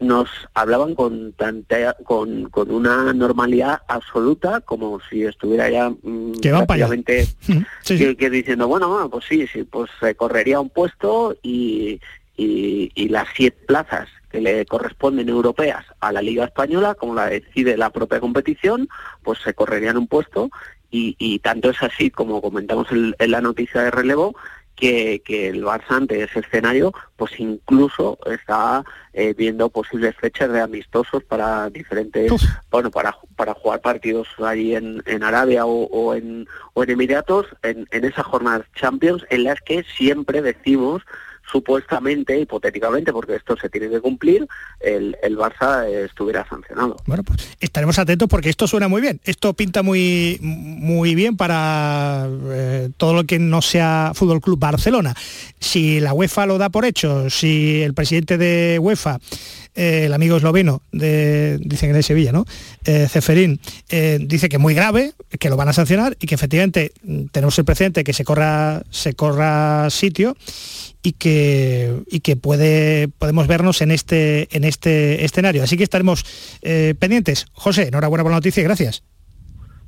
S18: nos hablaban con, tanta, con, con una normalidad absoluta como si estuviera ya
S5: mm, que prácticamente
S18: Que, diciendo bueno, bueno pues sí sí pues se correría un puesto y, y, las siete plazas que le corresponden europeas a la Liga Española, como la decide la propia competición, pues se correrían un puesto y, y tanto es así como comentamos en la noticia de relevo que, el Barça ante ese escenario pues incluso está eh, viendo posibles fechas de amistosos para diferentes bueno para para jugar partidos allí en, en Arabia o, en o en Emiratos en, en esas jornadas Champions en las que siempre decimos supuestamente, hipotéticamente, porque esto se tiene que cumplir, el, el Barça estuviera sancionado.
S5: Bueno, pues estaremos atentos porque esto suena muy bien. Esto pinta muy, muy bien para eh, todo lo que no sea Fútbol Club Barcelona. Si la UEFA lo da por hecho, si el presidente de UEFA eh, el amigo esloveno, de, dicen que de Sevilla, ¿no? Eh, Ceferín, dice que es muy grave, que lo van a sancionar y que efectivamente mm, tenemos el precedente que se corra, se corra sitio y que, y que puede, podemos vernos en este, en este escenario. Así que estaremos eh, pendientes. José, enhorabuena por la noticia y gracias.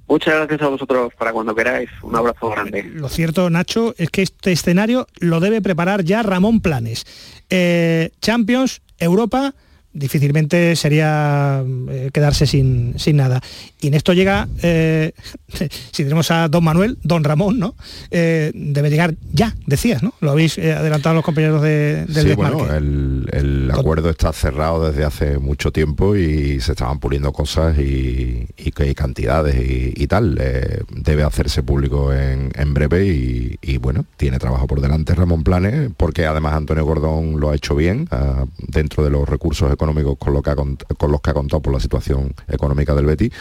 S18: Muchas gracias a vosotros para cuando queráis. Un abrazo grande.
S5: Lo cierto, Nacho, es que este escenario lo debe preparar ya Ramón Planes. Eh, Champions, Europa, difícilmente sería eh, quedarse sin, sin, nada. Y en esto llega, eh, si tenemos a don Manuel, don Ramón, ¿no? Eh, debe llegar ya, decías, ¿no? Lo habéis adelantado los compañeros de, del
S10: sí, bueno, el, acuerdo está cerrado desde hace mucho tiempo y se estaban puliendo cosas y, y, cantidades y, tal. debe hacerse público en, breve y, bueno, tiene trabajo por delante Ramón Planes, porque además Antonio Gordón lo ha hecho bien ah, dentro de los recursos económicos con, lo que ha, con los que ha contado por la situación económica del Betis,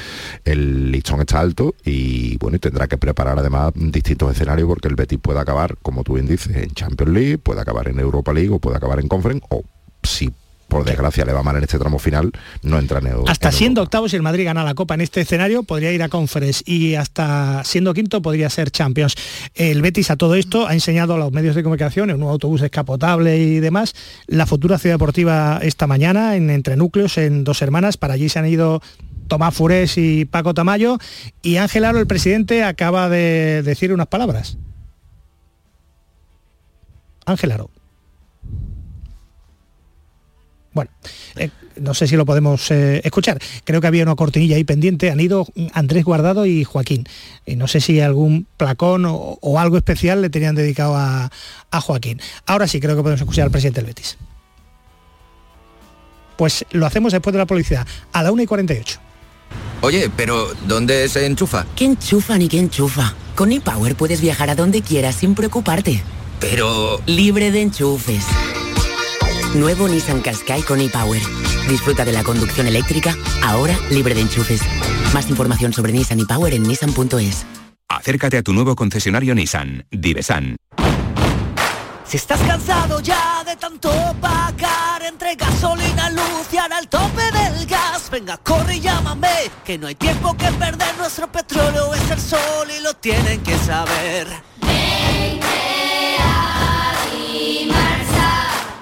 S10: el listón está alto y bueno, tendrá que preparar además distintos escenarios porque el Betis puede acabar, como tú bien dices, en Champions League, puede acabar en Europa League o puede acabar en Conference o si por desgracia le va mal en este tramo final, no entra en
S5: Europa. Hasta siendo octavo, si el Madrid gana la Copa en este escenario, podría ir a Conference y hasta siendo quinto podría ser Champions. El Betis a todo esto ha enseñado a los medios de comunicación, en un autobús descapotable y demás, la futura ciudad deportiva esta mañana en Entre Núcleos, en Dos Hermanas. Para allí se han ido Tomás Furés y Paco Tamayo y Ángel Aro, el presidente, acaba de decir unas palabras. Ángel Aro. Bueno, eh, no sé si lo podemos eh, escuchar. Creo que había una cortinilla ahí pendiente. Han ido Andrés Guardado y Joaquín. Y no sé si algún placón o, algo especial le tenían dedicado a, Joaquín. Ahora sí creo que podemos escuchar al presidente del Betis. Pues lo hacemos después de la publicidad, a la 1 y 48.
S19: Oye, pero ¿dónde se enchufa?
S20: ¿Qué enchufa ni qué enchufa? Con ePower puedes viajar a donde quieras sin preocuparte.
S19: Pero...
S20: Libre de enchufes. Nuevo Nissan Qashqai con ePower. Disfruta de la conducción eléctrica, ahora libre de enchufes. Más información sobre Nissan ePower en nissan.es.
S21: Acércate a tu nuevo concesionario Nissan, Divesan.
S22: Si estás cansado ya de tanto pagar entre gasolina, luz y ahora el tope del gas, venga, corre y llámame, que no hay tiempo que perder, nuestro petróleo es el sol y lo tienen que saber.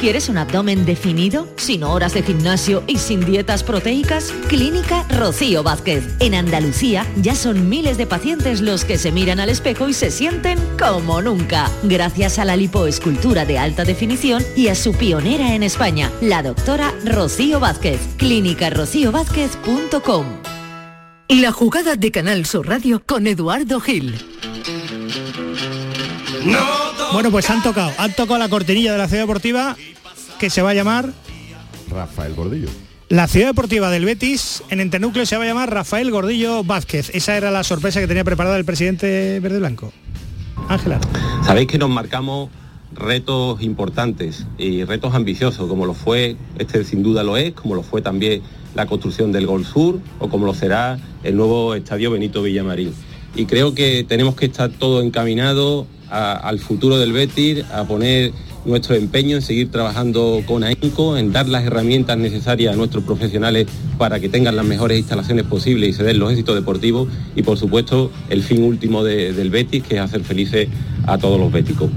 S23: ¿Quieres un abdomen definido, sin horas de gimnasio y sin dietas proteicas? Clínica Rocío Vázquez. En Andalucía ya son miles de pacientes los que se miran al espejo y se sienten como nunca, gracias a la lipoescultura de alta definición y a su pionera en España, la doctora Rocío Vázquez. clínicarocíovázquez.com
S4: La jugada de Canal Sur Radio con Eduardo Gil.
S5: Bueno, pues han tocado, han tocado la cortinilla de la ciudad deportiva que se va a llamar
S10: Rafael Gordillo.
S5: la ciudad deportiva del Betis en Enternúcleo se va a llamar Rafael Gordillo Vázquez. Esa era la sorpresa que tenía preparada el presidente verde blanco. Ángela.
S24: Sabéis que nos marcamos retos importantes y retos ambiciosos, como lo fue, este sin duda lo es, como lo fue también la construcción del Gol Sur o como lo será el nuevo estadio Benito Villamarín. Y creo que tenemos que estar todo encaminado a- al futuro del Betis, a poner nuestro empeño en seguir trabajando con AINCO, en dar las herramientas necesarias a nuestros profesionales para que tengan las mejores instalaciones posibles y se den los éxitos deportivos y por supuesto el fin último de- del Betis, que es hacer felices a todos los béticos.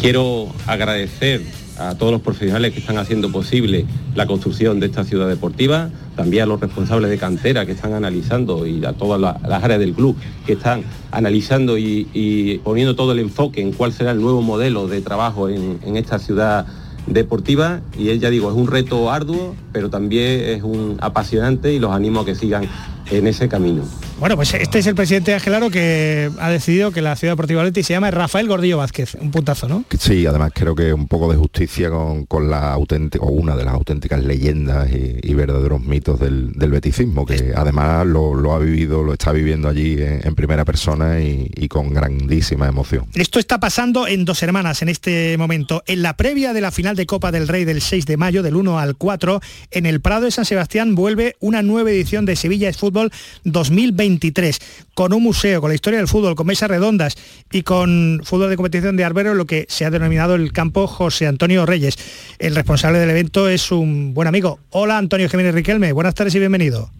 S24: Quiero agradecer a todos los profesionales que están haciendo posible la construcción de esta ciudad deportiva, también a los responsables de cantera que están analizando y a todas la- las áreas del club que están analizando y, poniendo todo el enfoque en cuál será el nuevo modelo de trabajo en, esta ciudad deportiva y ya digo es un reto arduo pero también es un apasionante y los animo a que sigan en ese camino.
S5: Bueno, pues este es el presidente Angelaro que ha decidido que la ciudad deportiva del Betis se llama Rafael Gordillo Vázquez. Un puntazo, ¿no?
S10: Sí, además creo que un poco de justicia con, con la auténtica, o una de las auténticas leyendas y, y verdaderos mitos del, del beticismo, que además lo, lo ha vivido, lo está viviendo allí en, en primera persona y, y con grandísima emoción.
S5: Esto está pasando en dos hermanas en este momento. En la previa de la final de Copa del Rey del 6 de mayo, del 1 al 4, en el Prado de San Sebastián vuelve una nueva edición de Sevilla es Fútbol 2023, con un museo, con la historia del fútbol, con mesas redondas y con fútbol de competición de Arbero, lo que se ha denominado el campo José Antonio Reyes. El responsable del evento es un buen amigo. Hola Antonio Jiménez Riquelme, buenas tardes y bienvenido.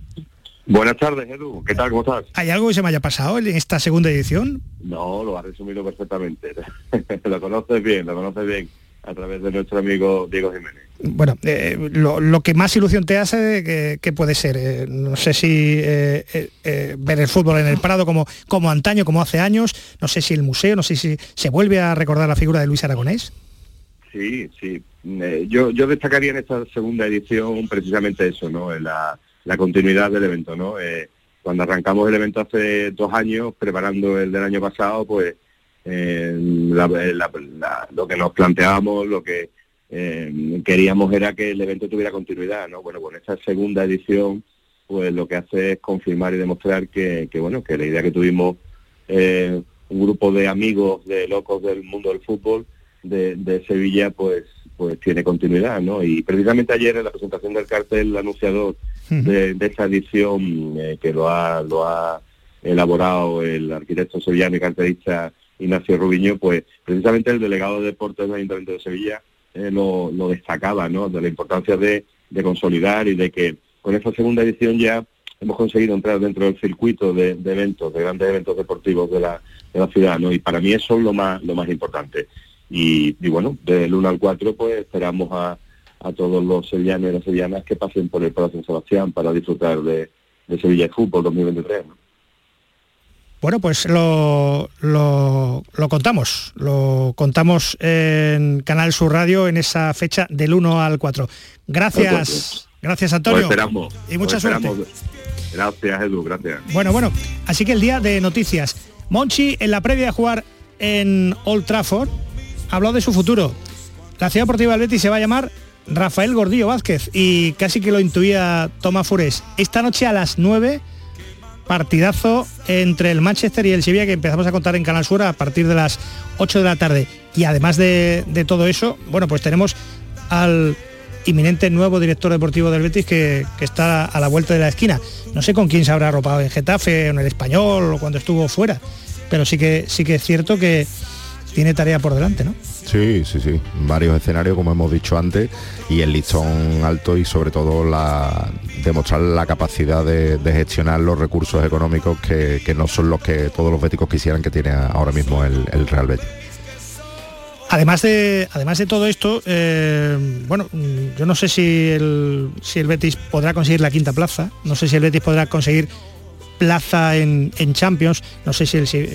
S25: Buenas tardes, Edu. ¿Qué tal? ¿Cómo estás?
S5: ¿Hay algo que se me haya pasado en esta segunda edición?
S25: No, lo has resumido perfectamente. lo conoces bien, lo conoces bien a través de nuestro amigo Diego Jiménez.
S5: Bueno, eh, lo, lo que más ilusión te hace, que, que puede ser? Eh, no sé si eh, eh, eh, ver el fútbol en el Prado como, como antaño, como hace años, no sé si el museo, no sé si se vuelve a recordar la figura de Luis Aragonés.
S25: Sí, sí. Yo, yo destacaría en esta segunda edición precisamente eso, ¿no? La, la continuidad del evento, ¿no? Eh, cuando arrancamos el evento hace dos años, preparando el del año pasado, pues eh, la- la- la- lo que nos planteábamos, lo que eh, queríamos era que el evento tuviera continuidad, ¿no? Bueno, con esta segunda edición, pues lo que hace es confirmar y demostrar que, que, bueno, que la idea que tuvimos eh, un grupo de amigos, de locos del mundo del fútbol de, de Sevilla, pues pues tiene continuidad, ¿no? Y precisamente ayer en la presentación del cartel, el anunciador de, de esta edición eh, que lo ha, lo ha elaborado el arquitecto sevillano y cartelista Ignacio Rubiño, pues precisamente el delegado de deportes del Ayuntamiento de Sevilla eh, lo, lo destacaba, ¿no? De la importancia de, de consolidar y de que con esta segunda edición ya hemos conseguido entrar dentro del circuito de, eventos, de grandes eventos deportivos de la, de la ciudad, ¿no? Y para mí eso es lo más, lo más importante. Y, y bueno, del 1 al 4 pues esperamos a, a todos los sevillanos y las sevillanas que pasen por el Palacio San Sebastián para disfrutar de, de Sevilla Fútbol 2023. ¿no?
S5: Bueno, pues lo, lo, lo contamos, lo contamos en Canal Sur Radio en esa fecha del 1 al 4. Gracias, gracias Antonio.
S25: Pues esperamos.
S5: Y mucha
S25: pues
S5: suerte.
S25: Gracias, Edu, gracias.
S5: Bueno, bueno, así que el día de noticias. Monchi, en la previa de jugar en Old Trafford, habló de su futuro. La ciudad deportiva del Betis se va a llamar Rafael Gordillo Vázquez y casi que lo intuía Tomás Fures. Esta noche a las 9 partidazo entre el Manchester y el Sevilla que empezamos a contar en Canal Sur a partir de las 8 de la tarde. Y además de, todo eso, bueno, pues tenemos al inminente nuevo director deportivo del Betis que, que, está a la vuelta de la esquina. No sé con quién se habrá arropado en Getafe, en el español o cuando estuvo fuera, pero sí que sí que es cierto que tiene tarea por delante, ¿no?
S10: Sí, sí, sí. Varios escenarios, como hemos dicho antes, y el listón alto y sobre todo la demostrar la capacidad de, gestionar los recursos económicos que, no son los que todos los béticos quisieran que tiene ahora mismo el, el Real Betis.
S5: Además de, además de todo esto, eh, bueno, yo no sé si el, si el Betis podrá conseguir la quinta plaza, no sé si el Betis podrá conseguir plaza en, en Champions, no sé si el, si,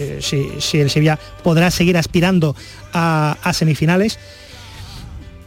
S5: si el, Sevilla podrá seguir aspirando a, semifinales,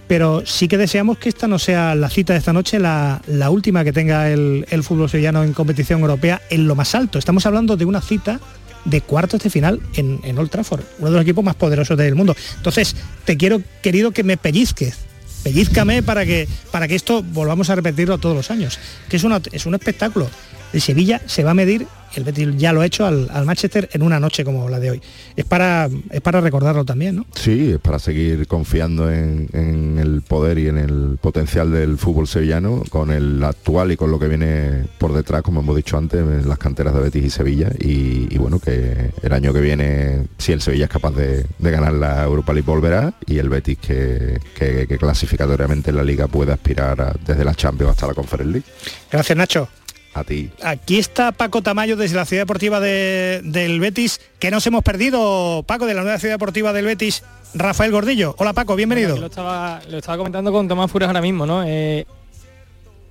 S5: pero sí que deseamos que esta no sea la cita de esta noche, la, la última que tenga el, el fútbol sevillano en competición europea en lo más alto. Estamos hablando de una cita de cuartos de final en, en, Old Trafford, uno de los equipos más poderosos del mundo. Entonces, te quiero, querido, que me pellizques. Pellizcame para que, para que esto volvamos a repetirlo todos los años. Que es, una, es un espectáculo. El Sevilla se va a medir, el Betis ya lo ha hecho al, al, Manchester en una noche como la de hoy. Es para, es para recordarlo también, ¿no?
S10: Sí, es para seguir confiando en, en, el poder y en el potencial del fútbol sevillano, con el actual y con lo que viene por detrás, como hemos dicho antes, en las canteras de Betis y Sevilla. Y, y bueno, que el año que viene, si el Sevilla es capaz de, de ganar la Europa League, volverá, y el Betis que, que, que clasificatoriamente en la liga puede aspirar a, desde la Champions hasta la Conference League.
S5: Gracias, Nacho.
S10: A ti.
S5: Aquí está Paco Tamayo desde la Ciudad Deportiva de, del Betis, que nos hemos perdido, Paco, de la nueva Ciudad Deportiva del Betis, Rafael Gordillo. Hola Paco, bienvenido.
S26: Bueno, lo, estaba, lo, estaba, comentando con Tomás Furas ahora mismo, ¿no? Eh,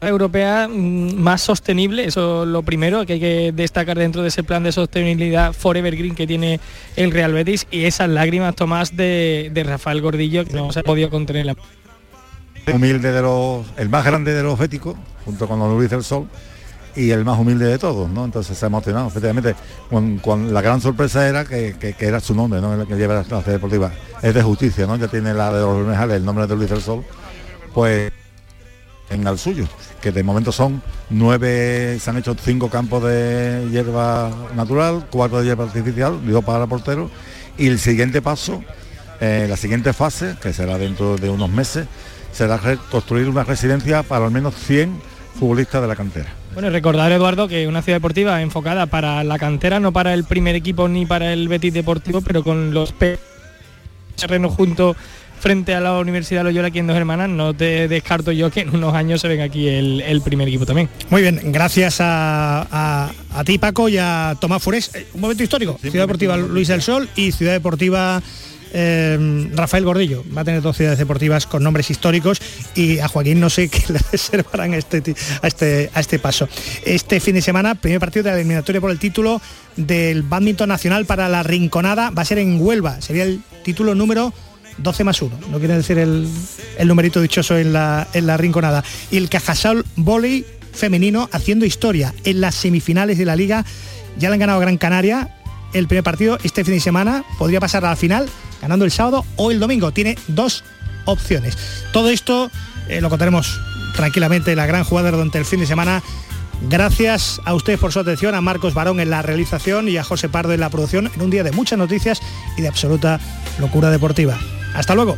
S26: europea mm, más sostenible, eso es lo primero que hay que destacar dentro de ese plan de sostenibilidad Forever Green que tiene el Real Betis y esas lágrimas, Tomás, de, de Rafael Gordillo, que no se ha podido contener.
S27: Humilde de los, el más grande de los béticos, junto con Don Luis del Sol, y el más humilde de todos, ¿no? Entonces se ha emocionado, efectivamente, con, la gran sorpresa era que, era su nombre, ¿no? El que lleva la clase deportiva. Es de justicia, ¿no? Ya tiene la de los Benejales, el nombre de Luis del Sol, pues en el suyo, que de momento son nueve, se han hecho cinco campos de hierba natural, cuatro de hierba artificial, digo para portero, y el siguiente paso, eh, la siguiente fase, que será dentro de unos meses, será construir una residencia para al menos 100 futbolistas de la cantera.
S26: Bueno, recordar, Eduardo, que una ciudad deportiva enfocada para la cantera, no para el primer equipo ni para el Betis Deportivo, pero con los terrenos juntos frente a la Universidad Loyola aquí en Dos Hermanas, no te descarto yo que en unos años se venga aquí el, el primer equipo también.
S5: Muy bien, gracias a, a, a ti Paco y a Tomás Fures. Un momento histórico, sí, Ciudad Deportiva Luis del Sol y Ciudad Deportiva eh, Rafael Gordillo va a tener dos ciudades deportivas con nombres históricos y a Joaquín no sé qué le reservarán a este, a este, a este paso. Este fin de semana, primer partido de la eliminatoria por el título del badminton nacional para la Rinconada, va a ser en Huelva, sería el título número 12 más 1, no quiere decir el, el numerito dichoso en la, en la Rinconada. Y el Cajasol Volley femenino haciendo historia en las semifinales de la liga, ya le han ganado Gran Canaria, el primer partido este fin de semana podría pasar a la final ganando el sábado o el domingo. Tiene dos opciones. Todo esto eh, lo contaremos tranquilamente la gran jugada durante el fin de semana. Gracias a ustedes por su atención, a Marcos Barón en la realización y a José Pardo en la producción en un día de muchas noticias y de absoluta locura deportiva. Hasta luego.